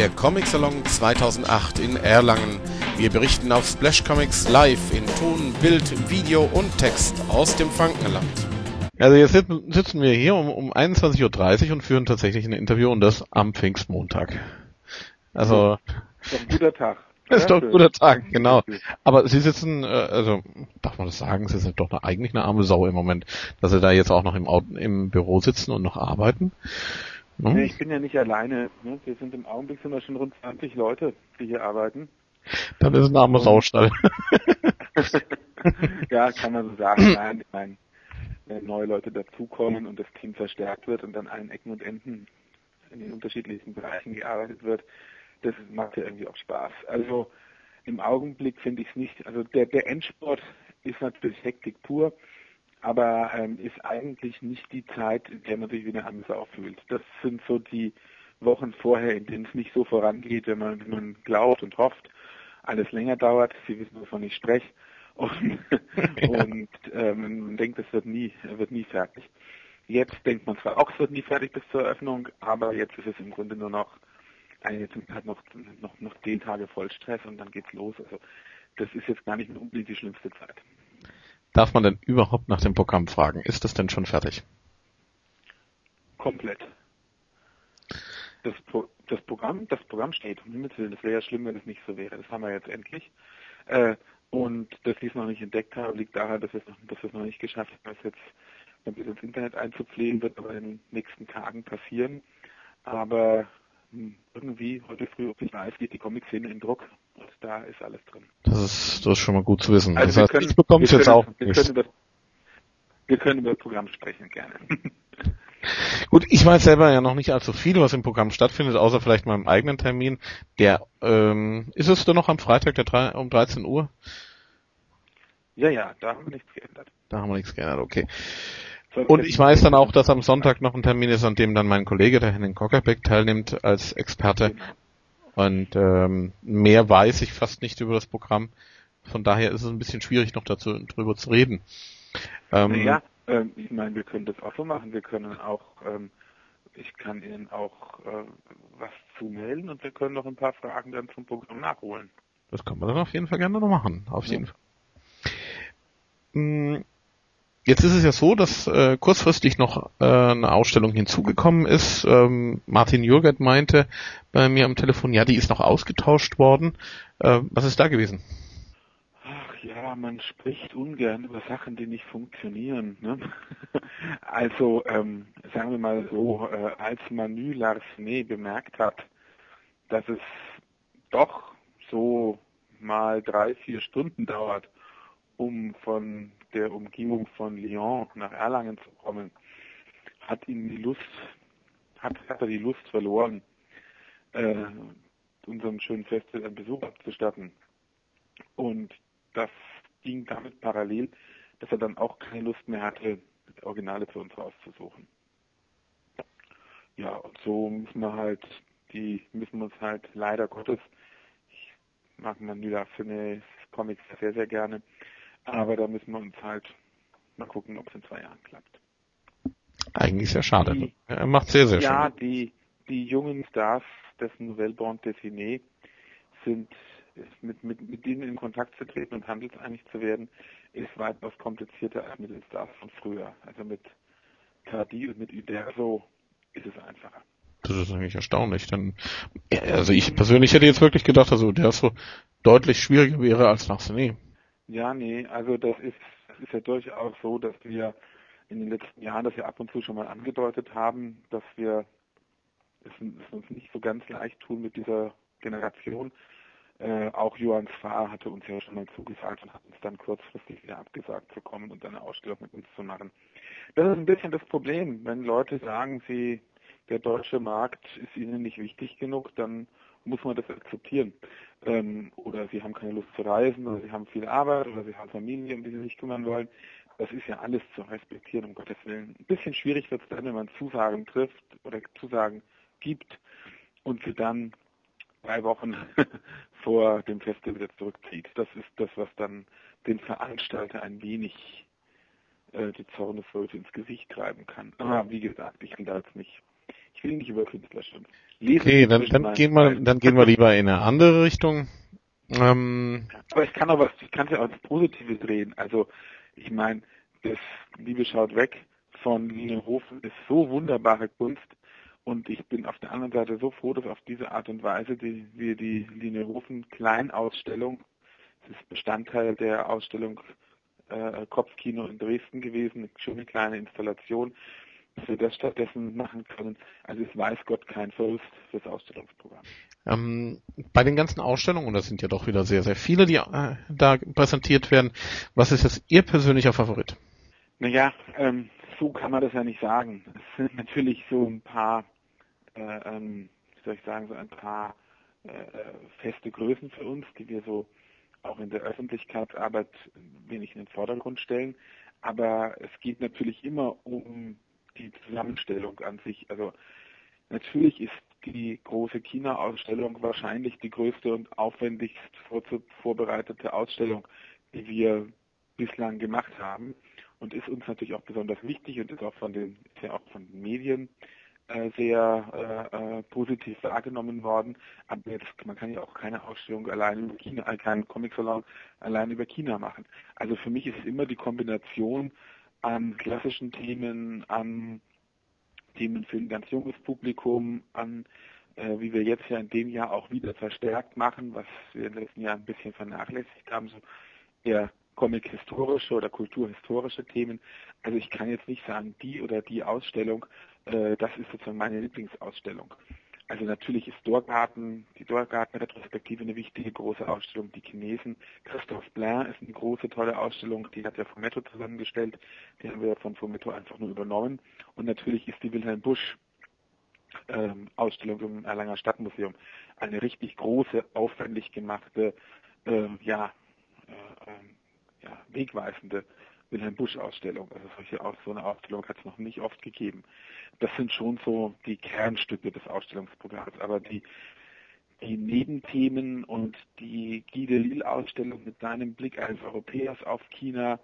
der Comic Salon 2008 in Erlangen. Wir berichten auf Splash Comics live in Ton, Bild, Video und Text aus dem Frankenland. Also jetzt sitzen wir hier um, um 21.30 Uhr und führen tatsächlich ein Interview und das am Pfingstmontag. Also. Ist doch ein guter Tag. Ist doch ein guter Tag, genau. Aber Sie sitzen, äh, also darf man das sagen, Sie sind doch eigentlich eine arme Sau im Moment, dass Sie da jetzt auch noch im, Auto, im Büro sitzen und noch arbeiten. Nee, ich bin ja nicht alleine. Ne? Wir sind im Augenblick sind wir schon rund 20 Leute, die hier arbeiten. Dann ist ein armer Saustall. ja, kann man so sagen. Nein, ich meine, wenn neue Leute dazukommen und das Team verstärkt wird und an allen Ecken und Enden in den unterschiedlichsten Bereichen gearbeitet wird, das macht ja irgendwie auch Spaß. Also im Augenblick finde ich es nicht, also der, der Endsport ist natürlich Hektik pur, aber ähm, ist eigentlich nicht die Zeit, in der man sich wieder anders auffühlt. Das sind so die Wochen vorher, in denen es nicht so vorangeht, wenn man, wenn man glaubt und hofft, alles länger dauert. Sie wissen, wovon ich spreche. Und, und ähm, man denkt, es wird nie, wird nie fertig. Jetzt denkt man zwar auch, es wird nie fertig bis zur Eröffnung, aber jetzt ist es im Grunde nur noch, jetzt sind halt noch, noch, noch zehn Tage voll Stress und dann geht's los. Also das ist jetzt gar nicht unbedingt die schlimmste Zeit. Darf man denn überhaupt nach dem Programm fragen? Ist das denn schon fertig? Komplett. Das, Pro das Programm, das Programm steht. Das wäre ja schlimm, wenn es nicht so wäre. Das haben wir jetzt endlich. Äh, und dass sie es noch nicht entdeckt haben, liegt daran, dass wir es noch, dass wir es noch nicht geschafft haben, es jetzt ins Internet einzupflegen, wird aber in den nächsten Tagen passieren. Aber hm, irgendwie heute früh, ob ich weiß, geht die Comic-Szene in Druck und da ist alles drin. Das ist, das ist schon mal gut zu wissen. Also das heißt, können, ich bekomme es jetzt auch wir nicht. Können über, wir können über das Programm sprechen, gerne. Gut, ich weiß selber ja noch nicht allzu viel, was im Programm stattfindet, außer vielleicht meinem eigenen Termin. Der ähm, ist es denn noch am Freitag der drei, um 13 Uhr? Ja, ja, da haben wir nichts geändert. Da haben wir nichts geändert, okay. Und ich weiß dann auch, dass am Sonntag noch ein Termin ist, an dem dann mein Kollege, der Henning Kockerbeck, teilnimmt als Experte. Und ähm, mehr weiß ich fast nicht über das Programm. Von daher ist es ein bisschen schwierig, noch dazu drüber zu reden. Ähm, ja, ähm, ich meine, wir können das auch so machen. Wir können auch, ähm, ich kann Ihnen auch äh, was zumelden und wir können noch ein paar Fragen dann zum Programm nachholen. Das kann man dann auf jeden Fall gerne noch machen. Auf jeden ja. Fall. Jetzt ist es ja so, dass äh, kurzfristig noch äh, eine Ausstellung hinzugekommen ist. Ähm, Martin Jürget meinte bei mir am Telefon, ja, die ist noch ausgetauscht worden. Äh, was ist da gewesen? Ach ja, man spricht ungern über Sachen, die nicht funktionieren. Ne? also ähm, sagen wir mal so, äh, als Manu Larsenet bemerkt hat, dass es doch so mal drei, vier Stunden dauert, um von der Umgebung von Lyon nach Erlangen zu kommen, hat ihn die Lust, hat, hat er die Lust verloren, äh, unserem schönen Festival einen Besuch abzustatten. Und das ging damit parallel, dass er dann auch keine Lust mehr hatte, Originale für uns rauszusuchen. Ja, und so müssen wir halt, die müssen wir uns halt leider Gottes, ich mag Manila Finney Comics sehr, sehr gerne, aber da müssen wir uns halt mal gucken, ob es in zwei Jahren klappt. Eigentlich sehr schade. Die, er macht sehr, sehr ja, schön. Ja, die, die jungen Stars des Nouvelle Bande Dessinée sind mit, mit, mit denen in Kontakt zu treten und handelseinig zu werden, ist weitaus komplizierter als mit den Stars von früher. Also mit Tardy und mit Uderzo ist es einfacher. Das ist eigentlich erstaunlich, denn also ich persönlich hätte jetzt wirklich gedacht, also der so deutlich schwieriger wäre als Larsenet. Ja, nee, also das ist, das ist ja durchaus so, dass wir in den letzten Jahren das ja ab und zu schon mal angedeutet haben, dass wir es, es uns nicht so ganz leicht tun mit dieser Generation. Äh, auch Johann Sfahr hatte uns ja schon mal zugesagt und hat uns dann kurzfristig wieder abgesagt zu kommen und eine Ausstellung mit uns zu machen. Das ist ein bisschen das Problem. Wenn Leute sagen, sie, der deutsche Markt ist ihnen nicht wichtig genug, dann muss man das akzeptieren. Ähm, oder sie haben keine Lust zu reisen, oder sie haben viel Arbeit, oder sie haben Familie, um die sie sich kümmern wollen. Das ist ja alles zu respektieren, um Gottes Willen. Ein bisschen schwierig wird es dann, wenn man Zusagen trifft oder Zusagen gibt und sie dann drei Wochen vor dem Festival wieder zurückzieht. Das ist das, was dann den Veranstalter ein wenig äh, die Zornesröte ins Gesicht treiben kann. Aber wie gesagt, ich will da jetzt nicht ich will nicht über Künstler schimpfen. Lesen okay, dann, dann gehen wir, dann gehen wir lieber in eine andere Richtung. Ähm, Aber ich kann auch was, ich kann es ja auch ins Positive drehen. Also, ich meine, das Liebe schaut weg von Linienhofen ist so wunderbare Kunst. Und ich bin auf der anderen Seite so froh, dass auf diese Art und Weise die, wir die Linienhofen Kleinausstellung, das ist Bestandteil der Ausstellung äh, Kopfkino in Dresden gewesen, eine schöne kleine Installation, dass wir das stattdessen machen können. Also es weiß Gott kein Verlust fürs Ausstellungsprogramm. Ähm, bei den ganzen Ausstellungen, und das sind ja doch wieder sehr, sehr viele, die äh, da präsentiert werden, was ist jetzt Ihr persönlicher Favorit? Naja, ähm, so kann man das ja nicht sagen. Es sind natürlich so ein paar, äh, ähm, wie soll ich sagen, so ein paar äh, feste Größen für uns, die wir so auch in der Öffentlichkeitsarbeit wenig in den Vordergrund stellen. Aber es geht natürlich immer um die Zusammenstellung an sich. Also natürlich ist die große China-Ausstellung wahrscheinlich die größte und aufwendigst vorbereitete Ausstellung, die wir bislang gemacht haben und ist uns natürlich auch besonders wichtig und ist auch von den, ja auch von den Medien äh, sehr äh, äh, positiv wahrgenommen worden. Aber jetzt, man kann ja auch keine Ausstellung allein über China, äh, keinen Comic-Salon allein über China machen. Also für mich ist es immer die Kombination an klassischen Themen, an Themen für ein ganz junges Publikum, an äh, wie wir jetzt ja in dem Jahr auch wieder verstärkt machen, was wir den letzten Jahren ein bisschen vernachlässigt haben, so eher Comic-historische oder kulturhistorische Themen. Also ich kann jetzt nicht sagen, die oder die Ausstellung, äh, das ist sozusagen meine Lieblingsausstellung. Also natürlich ist Dorgarten, die Dorgarten-Retrospektive eine wichtige große Ausstellung. Die Chinesen, Christoph Blain ist eine große, tolle Ausstellung, die hat ja Fumetto zusammengestellt. Die haben wir von Fumetto einfach nur übernommen. Und natürlich ist die Wilhelm Busch ähm, Ausstellung im Erlanger Stadtmuseum eine richtig große, aufwendig gemachte, ähm, ja, äh, ähm, ja, wegweisende Wilhelm Busch-Ausstellung. Also solche, so eine Ausstellung hat es noch nicht oft gegeben. Das sind schon so die Kernstücke des Ausstellungsprogramms. Aber die, die Nebenthemen und die Guy Delisle-Ausstellung mit seinem Blick als Europäers auf China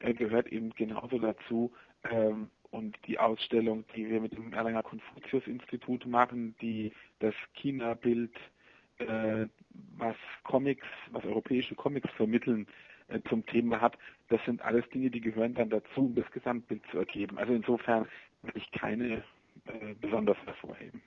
äh, gehört eben genauso dazu. Ähm, und die Ausstellung, die wir mit dem Erlanger Konfuzius-Institut machen, die das China-Bild, äh, was Comics, was europäische Comics vermitteln, äh, zum Thema hat, das sind alles Dinge, die gehören dann dazu, um das Gesamtbild zu ergeben. Also insofern will ich keine äh, besonders hervorheben.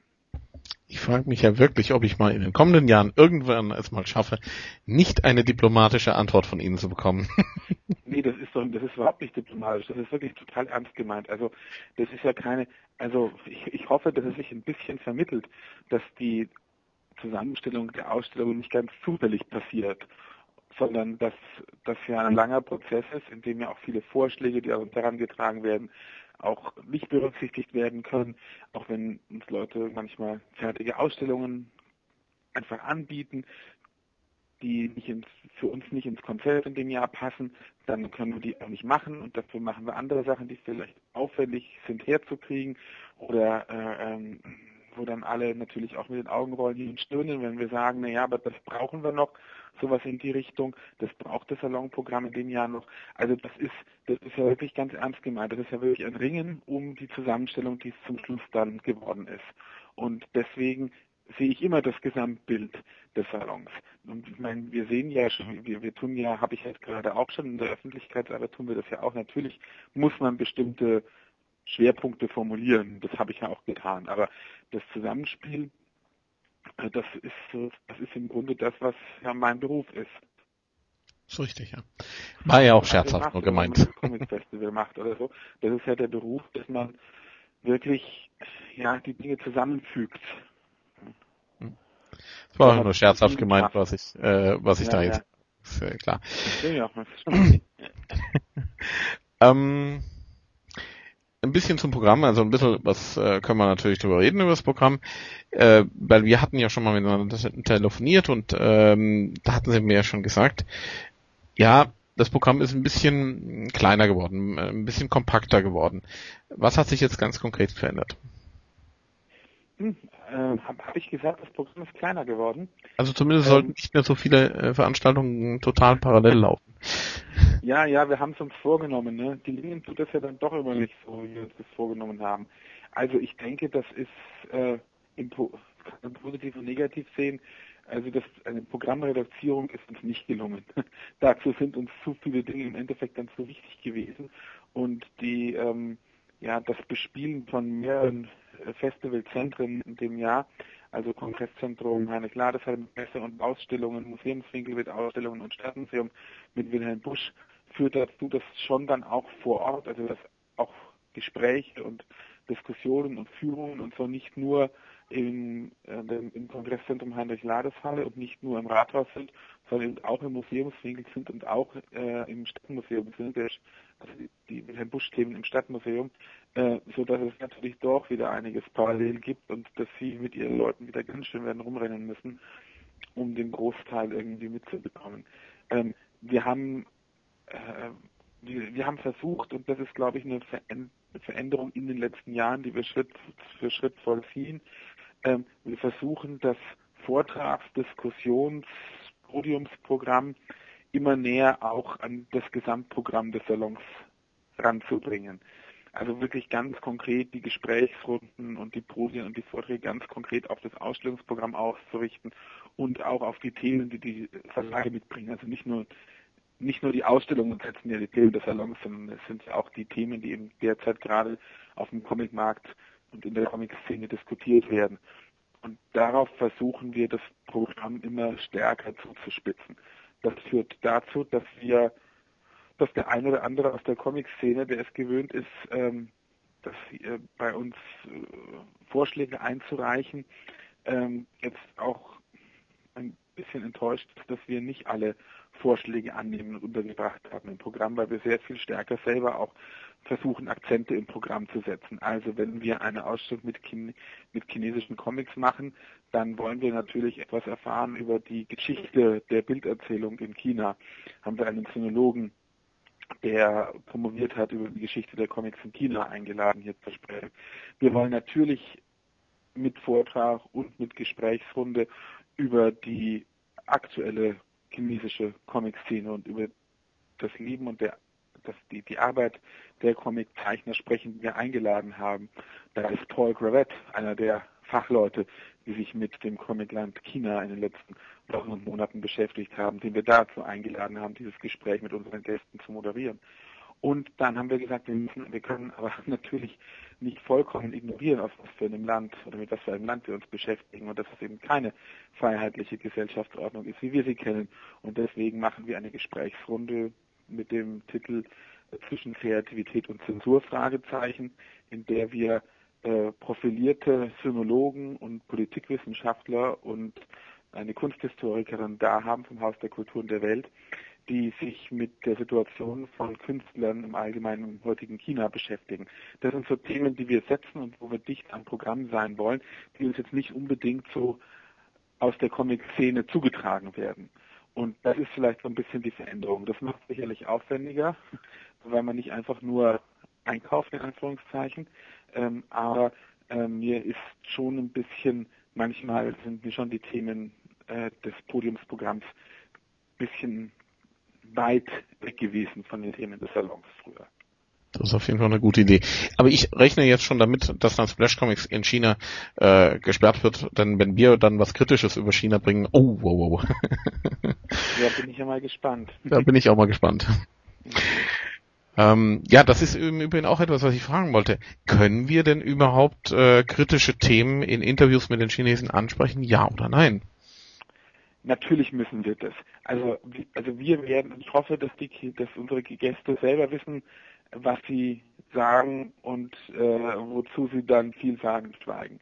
Ich frage mich ja wirklich, ob ich mal in den kommenden Jahren irgendwann es mal schaffe, nicht eine diplomatische Antwort von Ihnen zu bekommen. nee, das ist doch, das ist überhaupt nicht diplomatisch. Das ist wirklich total ernst gemeint. Also, das ist ja keine, also, ich, ich hoffe, dass es sich ein bisschen vermittelt, dass die Zusammenstellung der Ausstellung nicht ganz zufällig passiert sondern dass das ja ein langer Prozess ist, in dem ja auch viele Vorschläge, die herangetragen werden, auch nicht berücksichtigt werden können, auch wenn uns Leute manchmal fertige Ausstellungen einfach anbieten, die nicht ins, für uns nicht ins Konzept in dem Jahr passen, dann können wir die auch nicht machen und dafür machen wir andere Sachen, die vielleicht aufwendig sind herzukriegen oder äh, ähm, wo dann alle natürlich auch mit den Augen rollen und stöhnen, wenn wir sagen, naja, aber das brauchen wir noch, sowas in die Richtung, das braucht das Salonprogramm in dem Jahr noch. Also das ist, das ist ja wirklich ganz ernst gemeint. Das ist ja wirklich ein Ringen um die Zusammenstellung, die es zum Schluss dann geworden ist. Und deswegen sehe ich immer das Gesamtbild des Salons. Und ich meine, wir sehen ja schon, wir, wir tun ja, habe ich jetzt gerade auch schon in der Öffentlichkeitsarbeit tun wir das ja auch. Natürlich muss man bestimmte Schwerpunkte formulieren. Das habe ich ja auch getan. Aber das Zusammenspiel, das ist, das ist im Grunde das, was ja mein Beruf ist. So richtig, ja. War ja auch scherzhaft macht, nur gemeint. Wenn man ein Comic Festival macht oder so. Das ist ja der Beruf, dass man wirklich, ja, die Dinge zusammenfügt. Das war ja, nur scherzhaft gemeint, was ich, äh, was ich ja, da jetzt, ja. ist ja klar. Ja, ähm, ein bisschen zum Programm, also ein bisschen, was äh, können wir natürlich darüber reden über das Programm, äh, weil wir hatten ja schon mal miteinander telefoniert und ähm, da hatten sie mir ja schon gesagt, ja, das Programm ist ein bisschen kleiner geworden, ein bisschen kompakter geworden. Was hat sich jetzt ganz konkret verändert? Hm, äh, Habe hab ich gesagt, das Programm ist kleiner geworden? Also zumindest ähm, sollten nicht mehr so viele äh, Veranstaltungen total parallel laufen. Ja, ja, wir haben es uns vorgenommen. Ne? Die Linien tut das ja dann doch immer nicht so, wie wir uns das vorgenommen haben. Also ich denke, das ist äh, im, kann positiv und negativ sehen. Also das, eine Programmreduzierung ist uns nicht gelungen. Dazu sind uns zu viele Dinge im Endeffekt dann zu wichtig gewesen und die ähm, ja das Bespielen von mehreren äh, Festivalzentren in dem Jahr, also Kongresszentrum Heinrich Ladesheim mit Messe und Ausstellungen, Museumswinkel mit Ausstellungen und Stadtmuseum mit Wilhelm Busch führt dazu, dass schon dann auch vor Ort, also dass auch Gespräche und Diskussionen und Führungen und so nicht nur im, äh, im Kongresszentrum Heinrich Ladeshalle und nicht nur im Rathaus sind, sondern auch im Museumswinkel sind und auch äh, im Stadtmuseum sind, der, also die, Wilhelm Busch-Themen im Stadtmuseum, äh, so es natürlich doch wieder einiges parallel gibt und dass sie mit ihren Leuten wieder ganz schön werden rumrennen müssen, um den Großteil irgendwie mitzubekommen. Ähm, wir haben äh, wir, wir haben versucht, und das ist, glaube ich, eine Veränderung in den letzten Jahren, die wir Schritt für Schritt vollziehen. Ähm, wir versuchen, das Vortrags-, Diskussions-, Podiumsprogramm immer näher auch an das Gesamtprogramm des Salons ranzubringen. Also wirklich ganz konkret die Gesprächsrunden und die Podien und die Vorträge ganz konkret auf das Ausstellungsprogramm auszurichten und auch auf die Themen, die die Verlage mitbringen. Also nicht nur nicht nur die Ausstellungen setzen ja die Themen des Salons, sondern es sind ja auch die Themen, die eben derzeit gerade auf dem Comicmarkt und in der Comic-Szene diskutiert werden. Und darauf versuchen wir, das Programm immer stärker zuzuspitzen. Das führt dazu, dass wir, dass der eine oder andere aus der Comic-Szene, der es gewöhnt ist, ähm, dass äh, bei uns äh, Vorschläge einzureichen, ähm, jetzt auch ein bisschen enttäuscht ist, dass wir nicht alle Vorschläge annehmen und untergebracht haben im Programm, weil wir sehr viel stärker selber auch versuchen, Akzente im Programm zu setzen. Also wenn wir eine Ausstellung mit, Chine mit chinesischen Comics machen, dann wollen wir natürlich etwas erfahren über die Geschichte der Bilderzählung in China. Haben wir einen Sinologen, der promoviert hat über die Geschichte der Comics in China eingeladen, hier zu sprechen. Wir wollen natürlich mit Vortrag und mit Gesprächsrunde über die aktuelle chinesische Comic-Szene und über das Leben und der, das, die, die Arbeit der Comiczeichner sprechen, die wir eingeladen haben. Da ist Paul Gravett, einer der Fachleute, die sich mit dem Comicland China in den letzten Wochen und Monaten beschäftigt haben, den wir dazu eingeladen haben, dieses Gespräch mit unseren Gästen zu moderieren. Und dann haben wir gesagt, wir müssen, wir können aber natürlich nicht vollkommen ignorieren, aus was für einem Land oder mit was für einem Land wir uns beschäftigen und dass es eben keine freiheitliche Gesellschaftsordnung ist, wie wir sie kennen. Und deswegen machen wir eine Gesprächsrunde mit dem Titel zwischen Kreativität und Zensur Fragezeichen, in der wir äh, profilierte Sinologen und Politikwissenschaftler und eine Kunsthistorikerin da haben vom Haus der Kulturen der Welt, die sich mit der Situation von Künstlern im Allgemeinen im heutigen China beschäftigen. Das sind so Themen, die wir setzen und wo wir dicht am Programm sein wollen, die uns jetzt nicht unbedingt so aus der Comic-Szene zugetragen werden. Und das ist vielleicht so ein bisschen die Veränderung. Das macht sicherlich aufwendiger, weil man nicht einfach nur einkauft, in Anführungszeichen. Ähm, aber äh, mir ist schon ein bisschen, manchmal sind mir schon die Themen äh, des Podiumsprogramms ein bisschen weit weg gewesen von den Themen des Salons früher. Das ist auf jeden Fall eine gute Idee. Aber ich rechne jetzt schon damit, dass dann Splash Comics in China äh, gesperrt wird, denn wenn wir dann was Kritisches über China bringen, oh, wow, wow. ja, bin ich ja mal gespannt. Da bin ich auch mal gespannt. ähm, ja, das ist im Übrigen auch etwas, was ich fragen wollte. Können wir denn überhaupt äh, kritische Themen in Interviews mit den Chinesen ansprechen? Ja oder nein? Natürlich müssen wir das. Also, also wir werden, ich hoffe, dass die, dass unsere Gäste selber wissen, was sie sagen und äh, wozu sie dann viel sagen schweigen.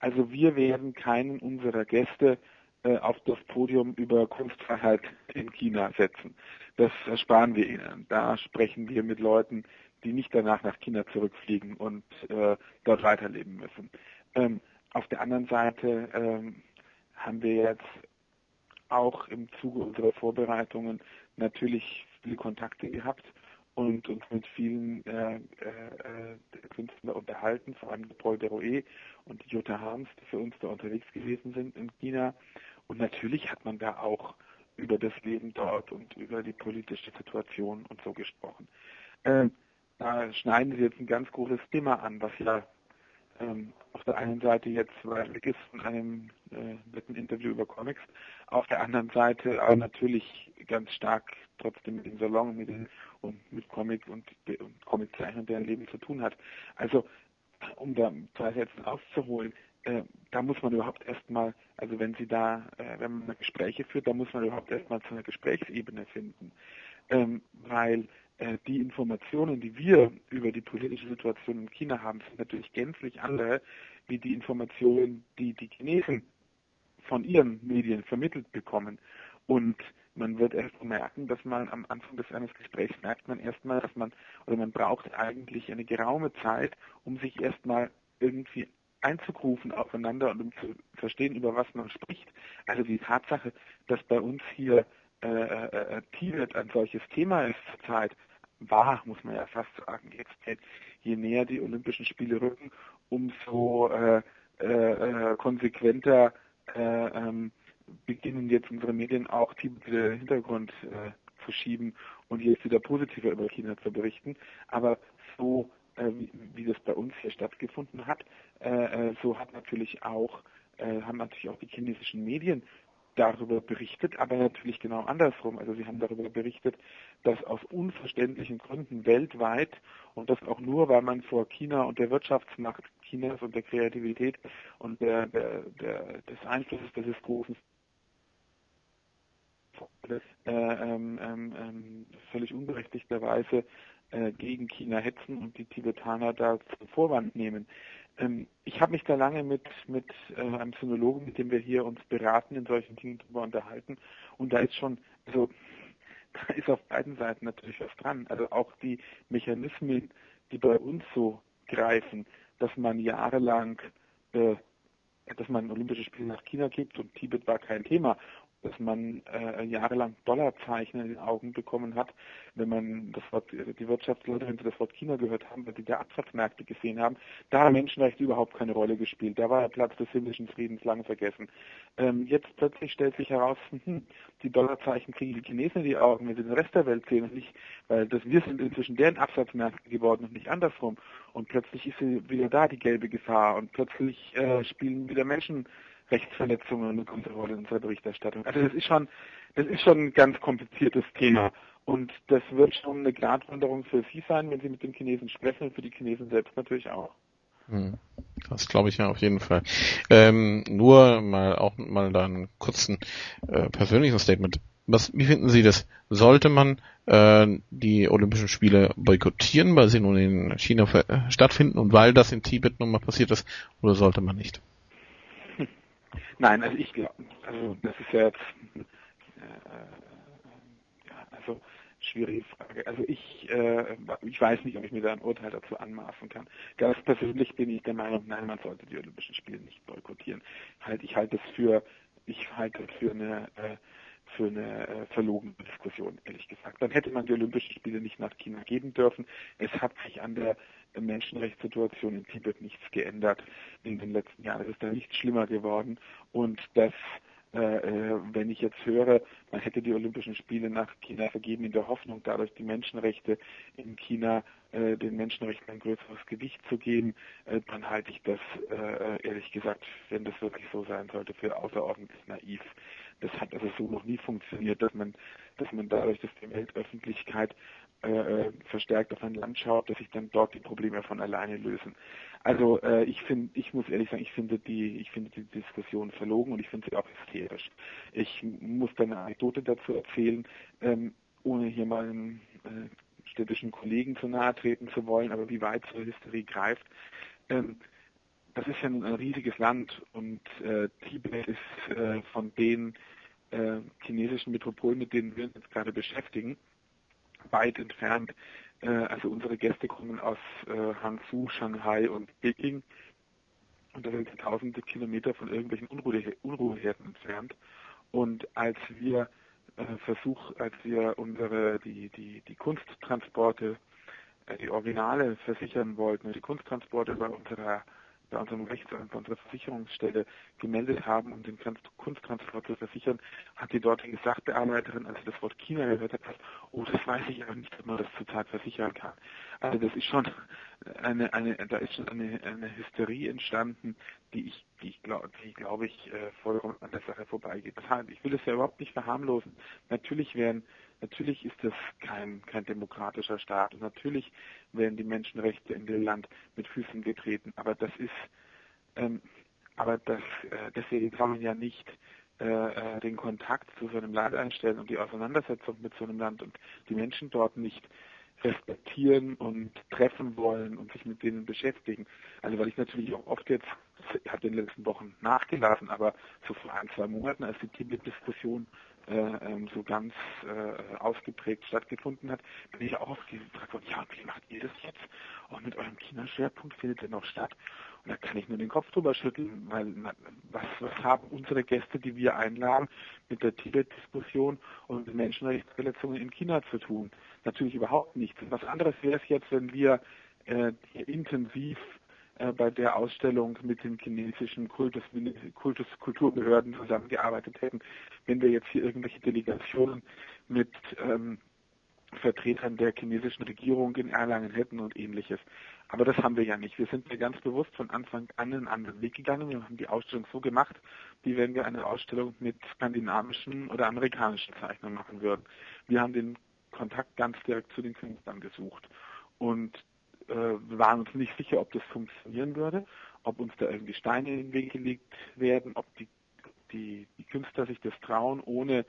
Also wir werden keinen unserer Gäste äh, auf das Podium über Kunstfreiheit in China setzen. Das ersparen wir ihnen. Da sprechen wir mit Leuten, die nicht danach nach China zurückfliegen und äh, dort weiterleben müssen. Ähm, auf der anderen Seite ähm, haben wir jetzt auch im Zuge unserer Vorbereitungen natürlich viele Kontakte gehabt und uns mit vielen äh, äh, Künstlern unterhalten, vor allem Paul Deroe und Jutta Harms, die für uns da unterwegs gewesen sind in China. Und natürlich hat man da auch über das Leben dort und über die politische Situation und so gesprochen. Äh, da schneiden Sie jetzt ein ganz großes Thema an, was ja ähm, auf der einen Seite jetzt weg ist von einem äh, netten Interview über Comics, auf der anderen Seite aber natürlich ganz stark trotzdem mit dem Salon mit den, und mit Comic und, und Comiczeichnen deren Leben zu tun hat. Also um da zwei Sätze auszuholen, äh, da muss man überhaupt erstmal, also wenn Sie da, äh, wenn man Gespräche führt, da muss man überhaupt erstmal zu einer Gesprächsebene finden. Ähm, weil äh, die Informationen, die wir über die politische Situation in China haben, sind natürlich gänzlich andere wie die Informationen, die die Chinesen von ihren Medien vermittelt bekommen. Und man wird erst merken, dass man am Anfang des eines Gesprächs merkt man erstmal, dass man oder man braucht eigentlich eine geraume Zeit, um sich erstmal irgendwie einzugrufen aufeinander und um zu verstehen, über was man spricht. Also die Tatsache, dass bei uns hier äh, äh, Tibet ein solches Thema ist zurzeit, war, muss man ja fast sagen, jetzt je näher die Olympischen Spiele rücken, umso äh, äh, äh konsequenter äh, ähm, beginnen jetzt unsere Medien auch Tibet wieder in den Hintergrund äh, zu schieben und jetzt wieder positiver über China zu berichten. Aber so äh, wie, wie, das bei uns hier stattgefunden hat, äh, äh so hat natürlich auch äh, haben natürlich auch die chinesischen Medien darüber berichtet, aber natürlich genau andersrum. Also sie haben darüber berichtet, dass aus unverständlichen Gründen weltweit und das auch nur, weil man vor China und der Wirtschaftsmacht Chinas und der Kreativität und der, der, der des Einflusses des großen äh, ähm, ähm, ähm, völlig unberechtigterweise äh, gegen China hetzen und die Tibetaner da zum Vorwand nehmen. Ähm, ich habe mich da lange mit, mit äh, einem Sinologen, mit dem wir hier uns beraten, in solchen Dingen drüber unterhalten. Und da ist schon, also da ist auf beiden Seiten natürlich was dran. Also auch die Mechanismen, die bei uns so greifen, dass man jahrelang äh, dass man Olympische Spiele nach China gibt und Tibet war kein Thema dass man äh, jahrelang Dollarzeichen in den Augen bekommen hat, wenn man das Wort, die Wirtschaftsleute, wenn sie das Wort China gehört haben, weil sie da Absatzmärkte gesehen haben, da haben Menschenrechte überhaupt keine Rolle gespielt. Da war der Platz des himmlischen Friedens lange vergessen. Ähm, jetzt plötzlich stellt sich heraus, hm, die Dollarzeichen kriegen die Chinesen in die Augen, wenn sie den Rest der Welt sehen und nicht, weil das wir sind inzwischen deren Absatzmärkte geworden und nicht andersrum. Und plötzlich ist wieder da die gelbe Gefahr und plötzlich äh, spielen wieder Menschen Rechtsverletzungen eine große Rolle in unserer Berichterstattung. Also das ist schon, das ist schon ein ganz kompliziertes Thema. Und das wird schon eine Gratwanderung für Sie sein, wenn Sie mit den Chinesen sprechen und für die Chinesen selbst natürlich auch. Hm. Das glaube ich ja auf jeden Fall. Ähm, nur mal auch mal da einen kurzen äh, persönlichen Statement. Was, wie finden Sie das? Sollte man äh, die Olympischen Spiele boykottieren, weil sie nun in China stattfinden und weil das in Tibet nun mal passiert ist, oder sollte man nicht? Nein, also ich glaube, also das ist ja jetzt, äh, ja, also schwierige Frage. Also ich, äh, ich weiß nicht, ob ich mir da ein Urteil dazu anmaßen kann. Ganz persönlich bin ich der Meinung, nein, man sollte die Olympischen Spiele nicht boykottieren. Halt, ich halte es für, ich halte es für eine äh, für eine äh, verlogene Diskussion, ehrlich gesagt. Dann hätte man die Olympischen Spiele nicht nach China geben dürfen. Es hat sich an der Menschenrechtssituation in Tibet nichts geändert in den letzten Jahren. Es ist da nichts schlimmer geworden. Und das, äh, äh, wenn ich jetzt höre, man hätte die Olympischen Spiele nach China vergeben in der Hoffnung, dadurch die Menschenrechte in China äh, den Menschenrechten ein größeres Gewicht zu geben, äh, dann halte ich das äh, ehrlich gesagt, wenn das wirklich so sein sollte, für außerordentlich naiv. Das hat also so noch nie funktioniert, dass man, dass man dadurch, dass die Weltöffentlichkeit äh, äh, verstärkt auf ein Land schaut, dass sich dann dort die Probleme von alleine lösen. Also äh, ich finde, ich muss ehrlich sagen, ich finde die, ich finde die Diskussion verlogen und ich finde sie auch hysterisch. Ich muss da eine Anekdote dazu erzählen, ähm, ohne hier mal einen äh, städtischen Kollegen zu nahe treten zu wollen, aber wie weit so Hysterie greift. Ähm, das ist ja ein, ein riesiges Land und äh, Tibet ist äh, von den äh, chinesischen Metropolen, mit denen wir uns jetzt gerade beschäftigen, weit entfernt. Äh, also unsere Gäste kommen aus äh, Hangzhou, Shanghai und Peking und da sind sie tausende Kilometer von irgendwelchen Unruhe, Unruheherden entfernt. Und als wir äh, Versuch, als wir unsere die die die Kunsttransporte, äh, die Originale versichern wollten, die Kunsttransporte bei unserer bei unserem Rechtsamt, bei unserer Versicherungsstelle gemeldet haben, um den Kunsttransport zu versichern, hat die dortige Sachbearbeiterin, als sie das Wort China gehört hat, gesagt, oh, das weiß ich aber nicht, ob man das zurzeit versichern kann. Also das ist schon eine, eine, da ist schon eine, eine Hysterie entstanden, die ich, die ich glaube, die glaube ich äh, vollkommen an der Sache vorbeigeht. Ich will das ja überhaupt nicht verharmlosen. Natürlich werden, natürlich ist das kein, kein demokratischer Staat und natürlich werden die Menschenrechte in dem Land mit Füßen getreten. Aber das ist, ähm, aber das, äh, deswegen kann man ja nicht äh, äh, den Kontakt zu so einem Land einstellen und die Auseinandersetzung mit so einem Land und die Menschen dort nicht respektieren und treffen wollen und sich mit denen beschäftigen. Also weil ich natürlich auch oft jetzt, hat in den letzten Wochen nachgelassen, aber so vor ein, zwei Monaten, als die Tibet-Diskussion äh, ähm, so ganz äh, ausgeprägt stattgefunden hat, bin ich auch auf die Frage, ja, wie macht ihr das jetzt? Und mit eurem China-Schwerpunkt findet der noch statt? Und da kann ich nur den Kopf drüber schütteln, weil was, was haben unsere Gäste, die wir einladen, mit der Tibet-Diskussion und den Menschenrechtsverletzungen in China zu tun? Natürlich überhaupt nichts. Was anderes wäre es jetzt, wenn wir äh, intensiv äh, bei der Ausstellung mit den chinesischen Kultus, Kultus, Kulturbehörden zusammengearbeitet hätten, wenn wir jetzt hier irgendwelche Delegationen mit ähm, Vertretern der chinesischen Regierung in Erlangen hätten und ähnliches. Aber das haben wir ja nicht. Wir sind ja ganz bewusst von Anfang an einen anderen Weg gegangen. Wir haben die Ausstellung so gemacht, wie wenn wir eine Ausstellung mit skandinavischen oder amerikanischen Zeichnern machen würden. Wir haben den Kontakt ganz direkt zu den Künstlern gesucht und äh, wir waren uns nicht sicher, ob das funktionieren würde, ob uns da irgendwie Steine in den Weg gelegt werden, ob die, die, die Künstler sich das trauen, ohne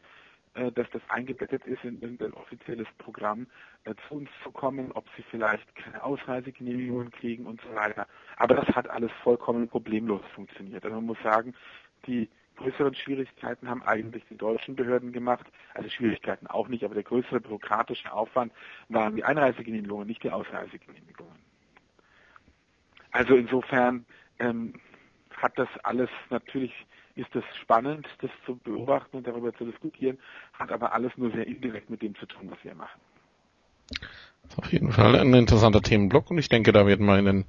äh, dass das eingebettet ist in irgendein offizielles Programm, äh, zu uns zu kommen, ob sie vielleicht keine Ausreisegenehmigungen kriegen und so weiter. Aber das hat alles vollkommen problemlos funktioniert. Also man muss sagen, die größeren Schwierigkeiten haben eigentlich die deutschen Behörden gemacht. Also Schwierigkeiten auch nicht, aber der größere bürokratische Aufwand waren die Einreisegenehmigungen, nicht die Ausreisegenehmigungen. Also insofern ähm, hat das alles natürlich ist es spannend, das zu beobachten und darüber zu diskutieren, hat aber alles nur sehr indirekt mit dem zu tun, was wir machen. Auf jeden Fall ein interessanter Themenblock und ich denke, da werden wir in den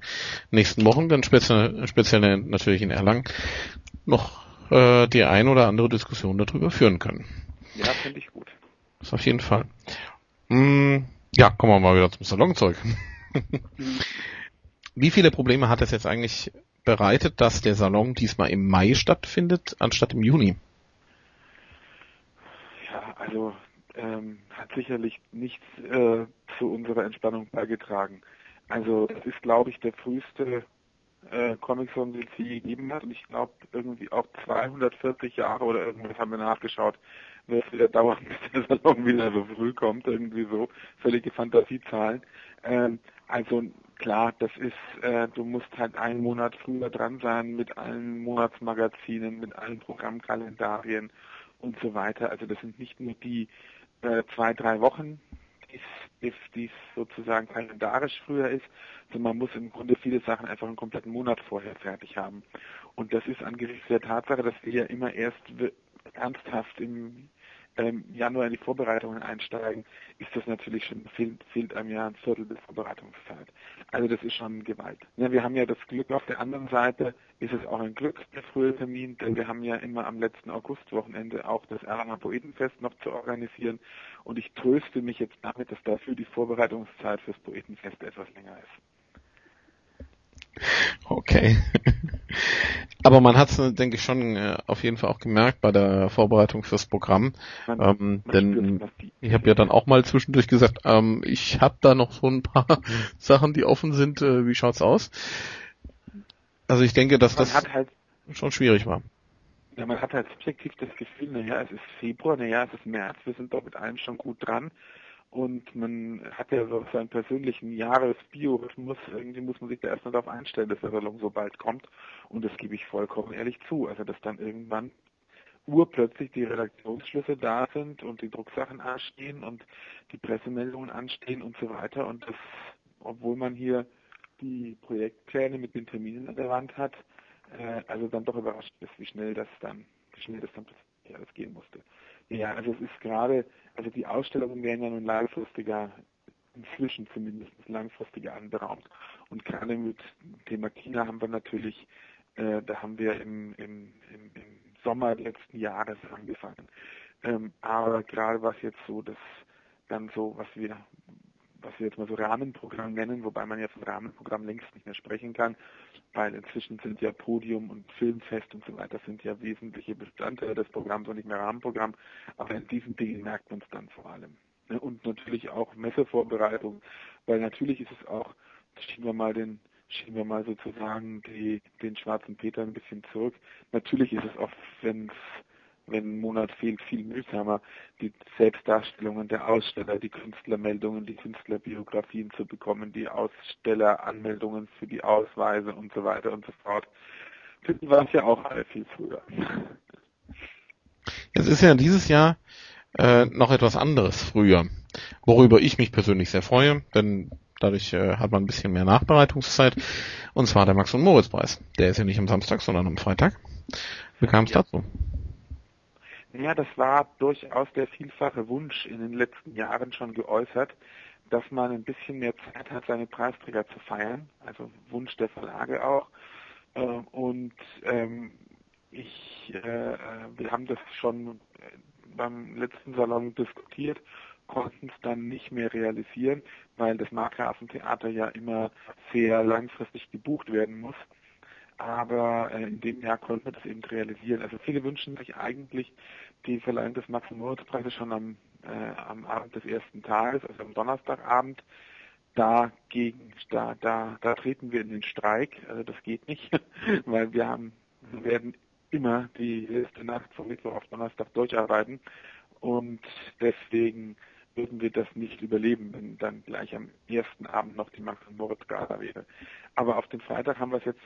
nächsten Wochen, dann speziell, speziell natürlich in Erlangen, noch äh, die ein oder andere Diskussion darüber führen können. Ja, finde ich gut. Das auf jeden Fall. Hm, ja, kommen wir mal wieder zum Salonzeug. Wie viele Probleme hat es jetzt eigentlich bereitet, dass der Salon diesmal im Mai stattfindet, anstatt im Juni? Ja, also ähm, hat sicherlich nichts äh, zu unserer Entspannung beigetragen. Also es ist, glaube ich, der früheste äh, Comic-Salon, den es gegeben hat. Und ich glaube, irgendwie auch 240 Jahre oder irgendwas haben wir nachgeschaut, wird es wieder dauern, bis der Salon wieder so früh kommt. Irgendwie so völlige Fantasiezahlen. Ähm, also klar, das ist, äh, du musst halt einen Monat früher dran sein mit allen Monatsmagazinen, mit allen Programmkalendarien und so weiter. Also das sind nicht nur die äh, zwei, drei Wochen, die es sozusagen kalendarisch früher ist, sondern man muss im Grunde viele Sachen einfach einen kompletten Monat vorher fertig haben. Und das ist angesichts der Tatsache, dass wir ja immer erst ernsthaft im ähm, Januar in die Vorbereitungen einsteigen, ist das natürlich schon, fehlt, fehlt einem ja ein Viertel der Vorbereitungszeit. Also das ist schon Gewalt. Ja, wir haben ja das Glück, auf der anderen Seite ist es auch ein Glück, der frühe Termin, denn wir haben ja immer am letzten Augustwochenende auch das Erlanger Poetenfest noch zu organisieren und ich tröste mich jetzt damit, dass dafür die Vorbereitungszeit fürs Poetenfest etwas länger ist. Okay. Aber man hat es, denke ich, schon äh, auf jeden Fall auch gemerkt bei der Vorbereitung fürs Programm. Man, ähm, man denn ich habe ja dann auch mal zwischendurch gesagt, ähm, ich habe da noch so ein paar Sachen, die offen sind. Äh, wie schaut's aus? Also ich denke, dass man das halt, schon schwierig war. Ja, man hat halt subjektiv das Gefühl, naja, es ist Februar, naja, es ist März, wir sind doch mit allem schon gut dran und man hat ja so seinen persönlichen Jahresbiorhythmus, irgendwie muss man sich da erstmal darauf einstellen, dass der Salon so bald kommt und das gebe ich vollkommen ehrlich zu. Also dass dann irgendwann urplötzlich die Redaktionsschlüsse da sind und die Drucksachen anstehen und die Pressemeldungen anstehen und so weiter und das, obwohl man hier die Projektpläne mit den Terminen an der Wand hat, äh, also dann doch überrascht ist, wie schnell das dann, wie schnell das dann plötzlich alles gehen musste. Ja, also es ist gerade, also die Ausstellungen werden ja nun langfristiger, inzwischen zumindest langfristiger anberaumt. Und gerade mit Thema China haben wir natürlich, äh, da haben wir im, im, im, im Sommer letzten Jahres angefangen. Ähm, aber gerade was jetzt so das dann so, was wir was wir jetzt mal so Rahmenprogramm nennen, wobei man ja von Rahmenprogramm längst nicht mehr sprechen kann, weil inzwischen sind ja Podium und Filmfest und so weiter sind ja wesentliche Bestandteile des Programms und nicht mehr Rahmenprogramm, aber in diesen Dingen merkt man es dann vor allem. Ne? Und natürlich auch Messevorbereitung, weil natürlich ist es auch, schieben wir mal den schieben wir mal sozusagen die, den schwarzen Peter ein bisschen zurück. Natürlich ist es oft, wenn es wenn ein Monat fehlt, viel mühsamer, die Selbstdarstellungen der Aussteller, die Künstlermeldungen, die Künstlerbiografien zu bekommen, die Ausstelleranmeldungen für die Ausweise und so weiter und so fort. Für die war es ja auch alle viel früher. Es ist ja dieses Jahr äh, noch etwas anderes früher, worüber ich mich persönlich sehr freue, denn dadurch äh, hat man ein bisschen mehr Nachbereitungszeit. Und zwar der Max und Moritz Preis. Der ist ja nicht am Samstag, sondern am Freitag. Wie kam es ja. dazu? Ja, das war durchaus der vielfache Wunsch in den letzten Jahren schon geäußert, dass man ein bisschen mehr Zeit hat, seine Preisträger zu feiern. Also Wunsch der Verlage auch. Äh, und ähm, ich, äh, wir haben das schon beim letzten Salon diskutiert, konnten es dann nicht mehr realisieren, weil das Markgrafentheater ja immer sehr langfristig gebucht werden muss aber äh, in dem Jahr konnten wir das eben realisieren. Also viele wünschen sich eigentlich die Verleihung des Max-Moritz-Preises schon am, äh, am Abend des ersten Tages, also am Donnerstagabend. Dagegen, da, da, da treten wir in den Streik. Also das geht nicht, weil wir haben, werden immer die letzte Nacht von Mittwoch auf Donnerstag durcharbeiten und deswegen würden wir das nicht überleben, wenn dann gleich am ersten Abend noch die Max- Moritz Gala wäre. Aber auf den Freitag haben wir es jetzt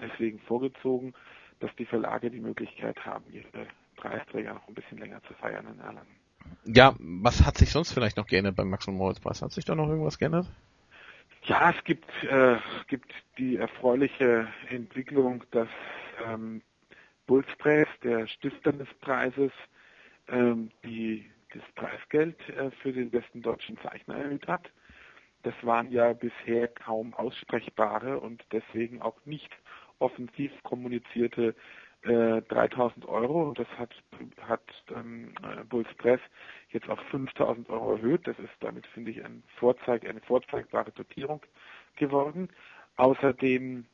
deswegen vorgezogen, dass die Verlage die Möglichkeit haben, ihre Preisträger noch ein bisschen länger zu feiern in Erlangen. Ja, was hat sich sonst vielleicht noch geändert beim Max und Moritz Preis? Hat sich da noch irgendwas geändert? Ja, es gibt, äh, gibt die erfreuliche Entwicklung, dass ähm, Bulspress, der Stifter des Preises, ähm, die, das Preisgeld äh, für den besten deutschen Zeichner erhöht hat. Das waren ja bisher kaum aussprechbare und deswegen auch nicht offensiv kommunizierte äh, 3000 Euro. Das hat, hat ähm, Bulls Press jetzt auf 5000 Euro erhöht. Das ist damit, finde ich, ein Vorzeig, eine vorzeigbare Dotierung geworden. Außerdem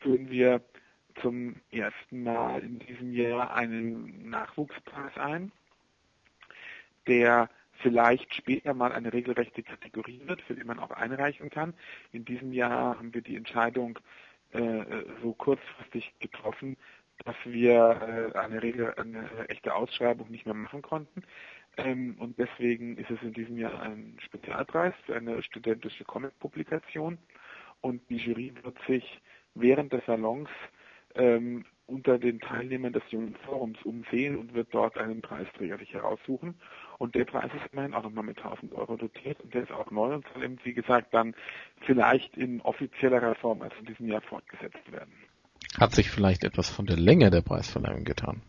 führen wir zum ersten Mal in diesem Jahr einen Nachwuchspreis ein, der vielleicht später mal eine regelrechte Kategorie wird, für die man auch einreichen kann. In diesem Jahr haben wir die Entscheidung äh, so kurzfristig getroffen, dass wir äh, eine, Regel, eine echte Ausschreibung nicht mehr machen konnten. Ähm, und deswegen ist es in diesem Jahr ein Spezialpreis für eine studentische Comic-Publikation. Und die Jury wird sich während des Salons ähm, unter den Teilnehmern des Jungen Forums umsehen und wird dort einen Preisträger sich heraussuchen. Und der Preis ist immerhin auch nochmal mit 1000 Euro dotiert und der ist auch neu und soll eben, wie gesagt, dann vielleicht in offizieller Form als in diesem Jahr fortgesetzt werden. Hat sich vielleicht etwas von der Länge der Preisverleihung getan?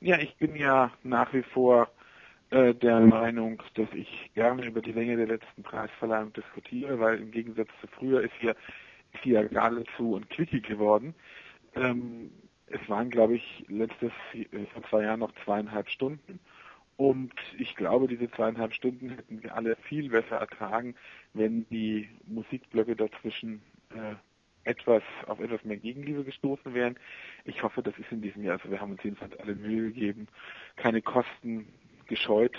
Ja, ich bin ja nach wie vor äh, der Meinung, dass ich gerne über die Länge der letzten Preisverleihung diskutiere, weil im Gegensatz zu früher ist hier, ist hier geradezu und quickie geworden. Ähm, es waren, glaube ich, letztes äh, vor zwei Jahren noch zweieinhalb Stunden. Und ich glaube, diese zweieinhalb Stunden hätten wir alle viel besser ertragen, wenn die Musikblöcke dazwischen äh, etwas auf etwas mehr Gegenliebe gestoßen wären. Ich hoffe, das ist in diesem Jahr. Also wir haben uns jedenfalls alle Mühe gegeben, keine Kosten gescheut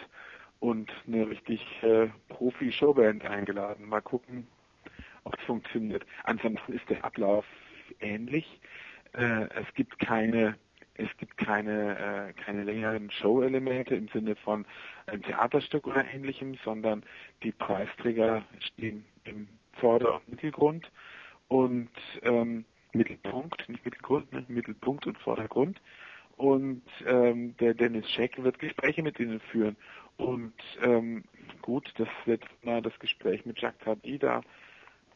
und eine richtig äh, Profi-Showband eingeladen. Mal gucken, ob es funktioniert. Ansonsten ist der Ablauf ähnlich. Äh, es gibt keine es gibt keine, äh, keine längeren Show-Elemente im Sinne von einem Theaterstück oder ähnlichem, sondern die Preisträger stehen im Vorder- und Mittelgrund und ähm, Mittelpunkt, nicht Mittelgrund, ne? Mittelpunkt und Vordergrund. Und ähm, der Dennis Scheck wird Gespräche mit ihnen führen. Und ähm, gut, das letzte Mal das Gespräch mit Jacques Tardy, da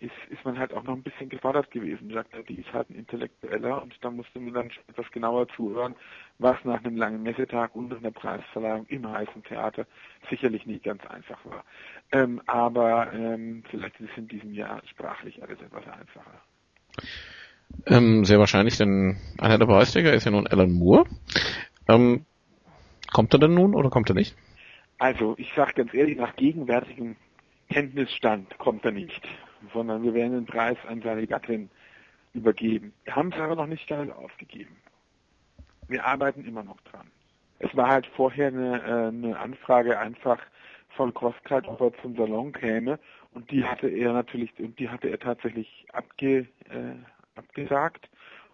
ist, ist man halt auch noch ein bisschen gefordert gewesen. Jacques Tardy ist halt ein Intellektueller und da musste man dann etwas genauer zuhören, was nach einem langen Messetag und einer Preisverleihung im heißen Theater sicherlich nicht ganz einfach war. Ähm, aber ähm, vielleicht ist es in diesem Jahr sprachlich alles etwas einfacher. Ähm, sehr wahrscheinlich, denn einer der Preisträger ist ja nun Alan Moore. Ähm, kommt er denn nun oder kommt er nicht? Also, ich sage ganz ehrlich, nach gegenwärtigem Kenntnisstand kommt er nicht, sondern wir werden den Preis an seine Gattin übergeben. Wir haben es aber noch nicht ganz aufgegeben. Wir arbeiten immer noch dran. Es war halt vorher eine, äh, eine Anfrage einfach von Crosscut, ob er zum Salon käme und die hatte er natürlich und die hatte er tatsächlich abge, äh, abgesagt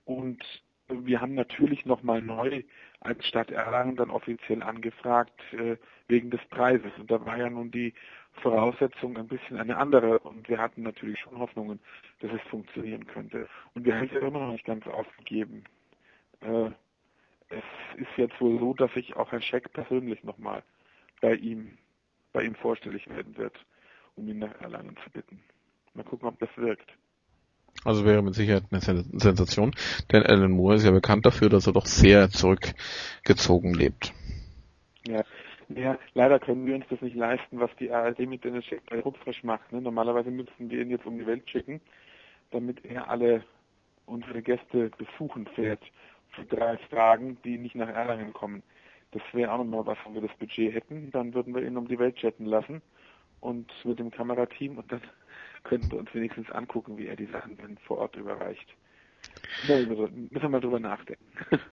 und wir haben natürlich nochmal neu als Stadt Erlangen dann offiziell angefragt äh, wegen des Preises. Und da war ja nun die Voraussetzung ein bisschen eine andere und wir hatten natürlich schon Hoffnungen, dass es funktionieren könnte. Und wir haben es ja immer noch nicht ganz aufgegeben. Äh, es ist jetzt wohl so, dass sich auch Herr Scheck persönlich nochmal bei ihm, bei ihm vorstellig werden wird, um ihn nach Erlangen zu bitten. Mal gucken, ob das wirkt. Also wäre mit Sicherheit eine Sensation, denn Alan Moore ist ja bekannt dafür, dass er doch sehr zurückgezogen lebt. Ja, ja, leider können wir uns das nicht leisten, was die ARD mit Dennis Rupfresh macht. Ne? Normalerweise müssten wir ihn jetzt um die Welt schicken, damit er alle unsere Gäste besuchen fährt für drei Tagen, die nicht nach Erlangen kommen. Das wäre auch nochmal was, wenn wir das Budget hätten. Dann würden wir ihn um die Welt chatten lassen und mit dem Kamerateam und dann könnten wir uns wenigstens angucken, wie er die Sachen dann vor Ort überreicht. Müssen wir mal drüber nachdenken.